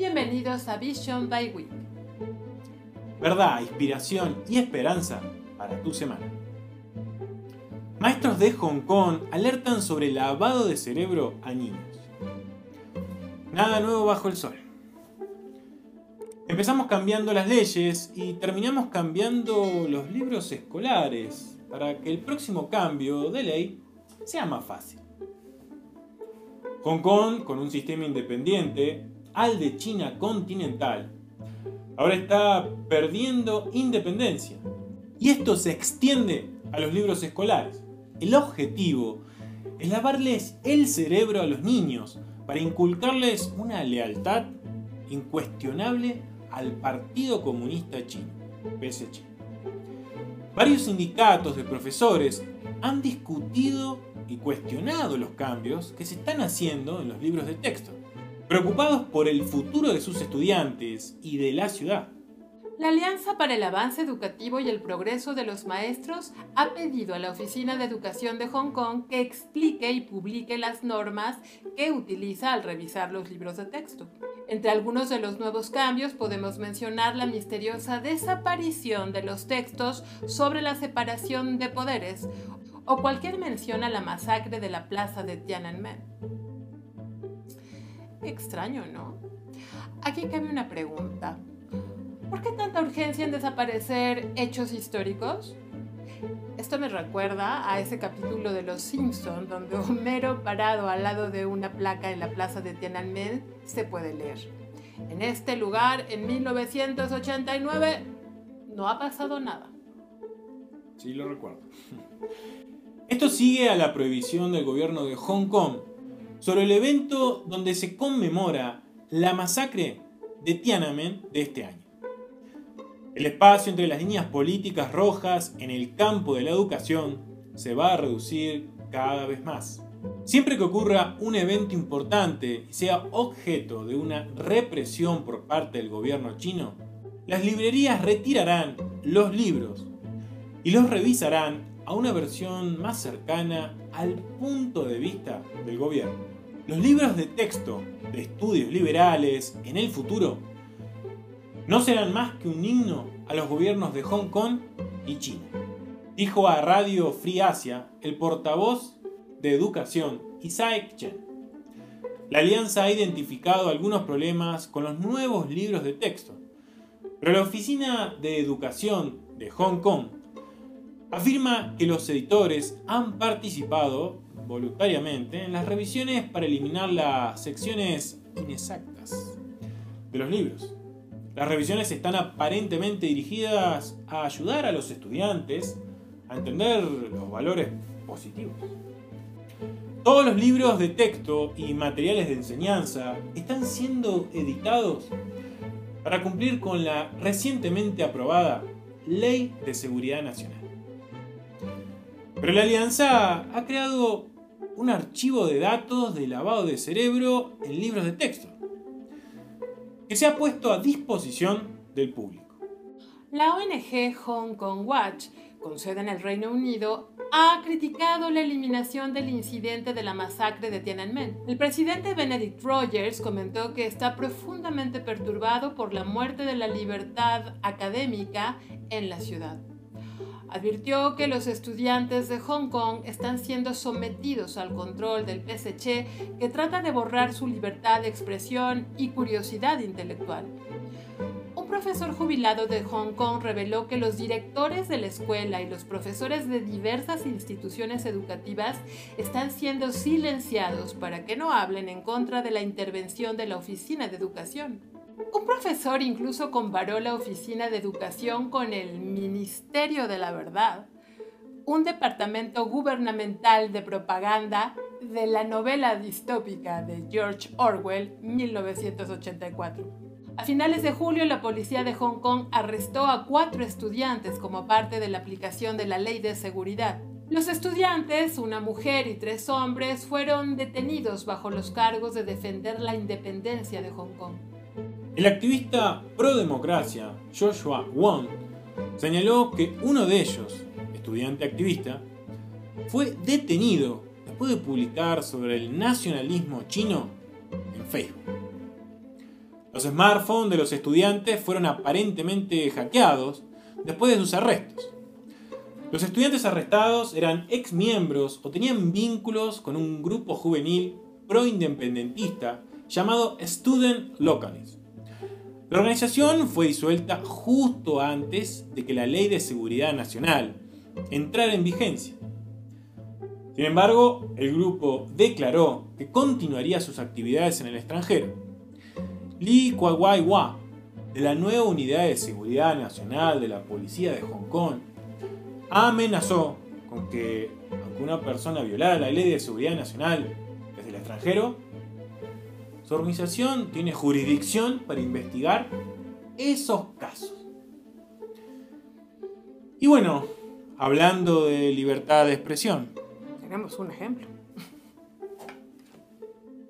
Bienvenidos a Vision by Week. Verdad, inspiración y esperanza para tu semana. Maestros de Hong Kong alertan sobre lavado de cerebro a niños. Nada nuevo bajo el sol. Empezamos cambiando las leyes y terminamos cambiando los libros escolares para que el próximo cambio de ley sea más fácil. Hong Kong, con un sistema independiente, al de China continental, ahora está perdiendo independencia. Y esto se extiende a los libros escolares. El objetivo es lavarles el cerebro a los niños para inculcarles una lealtad incuestionable al Partido Comunista Chino, PSC. Varios sindicatos de profesores han discutido y cuestionado los cambios que se están haciendo en los libros de texto, preocupados por el futuro de sus estudiantes y de la ciudad. La Alianza para el Avance Educativo y el Progreso de los Maestros ha pedido a la Oficina de Educación de Hong Kong que explique y publique las normas que utiliza al revisar los libros de texto. Entre algunos de los nuevos cambios podemos mencionar la misteriosa desaparición de los textos sobre la separación de poderes o cualquier mención a la masacre de la plaza de Tiananmen. Extraño, ¿no? Aquí cabe una pregunta. ¿Por qué tanta urgencia en desaparecer hechos históricos? Esto me recuerda a ese capítulo de Los Simpson donde Homero parado al lado de una placa en la plaza de Tiananmen se puede leer. En este lugar, en 1989, no ha pasado nada. Sí, lo recuerdo. Esto sigue a la prohibición del gobierno de Hong Kong sobre el evento donde se conmemora la masacre de Tiananmen de este año. El espacio entre las líneas políticas rojas en el campo de la educación se va a reducir cada vez más. Siempre que ocurra un evento importante y sea objeto de una represión por parte del gobierno chino, las librerías retirarán los libros y los revisarán a una versión más cercana al punto de vista del gobierno. Los libros de texto de estudios liberales en el futuro no serán más que un himno a los gobiernos de Hong Kong y China. Dijo a Radio Free Asia el portavoz de Educación, Isaac Chen. La alianza ha identificado algunos problemas con los nuevos libros de texto, pero la Oficina de Educación de Hong Kong afirma que los editores han participado voluntariamente en las revisiones para eliminar las secciones inexactas de los libros. Las revisiones están aparentemente dirigidas a ayudar a los estudiantes a entender los valores positivos. Todos los libros de texto y materiales de enseñanza están siendo editados para cumplir con la recientemente aprobada Ley de Seguridad Nacional. Pero la Alianza ha creado un archivo de datos de lavado de cerebro en libros de texto que se ha puesto a disposición del público. La ONG Hong Kong Watch, con sede en el Reino Unido, ha criticado la eliminación del incidente de la masacre de Tiananmen. El presidente Benedict Rogers comentó que está profundamente perturbado por la muerte de la libertad académica en la ciudad. Advirtió que los estudiantes de Hong Kong están siendo sometidos al control del PSC que trata de borrar su libertad de expresión y curiosidad intelectual. Un profesor jubilado de Hong Kong reveló que los directores de la escuela y los profesores de diversas instituciones educativas están siendo silenciados para que no hablen en contra de la intervención de la Oficina de Educación. Un profesor incluso comparó la Oficina de Educación con el Ministerio de la Verdad, un departamento gubernamental de propaganda de la novela distópica de George Orwell, 1984. A finales de julio, la policía de Hong Kong arrestó a cuatro estudiantes como parte de la aplicación de la ley de seguridad. Los estudiantes, una mujer y tres hombres, fueron detenidos bajo los cargos de defender la independencia de Hong Kong. El activista pro democracia Joshua Wong señaló que uno de ellos, estudiante activista, fue detenido después de publicar sobre el nacionalismo chino en Facebook. Los smartphones de los estudiantes fueron aparentemente hackeados después de sus arrestos. Los estudiantes arrestados eran ex miembros o tenían vínculos con un grupo juvenil pro-independentista llamado Student Localist. La organización fue disuelta justo antes de que la Ley de Seguridad Nacional entrara en vigencia. Sin embargo, el grupo declaró que continuaría sus actividades en el extranjero. Lee Kuai-Wa, de la nueva Unidad de Seguridad Nacional de la Policía de Hong Kong, amenazó con que, aunque una persona violara la Ley de Seguridad Nacional desde el extranjero, su organización tiene jurisdicción para investigar esos casos. Y bueno, hablando de libertad de expresión. Tenemos un ejemplo.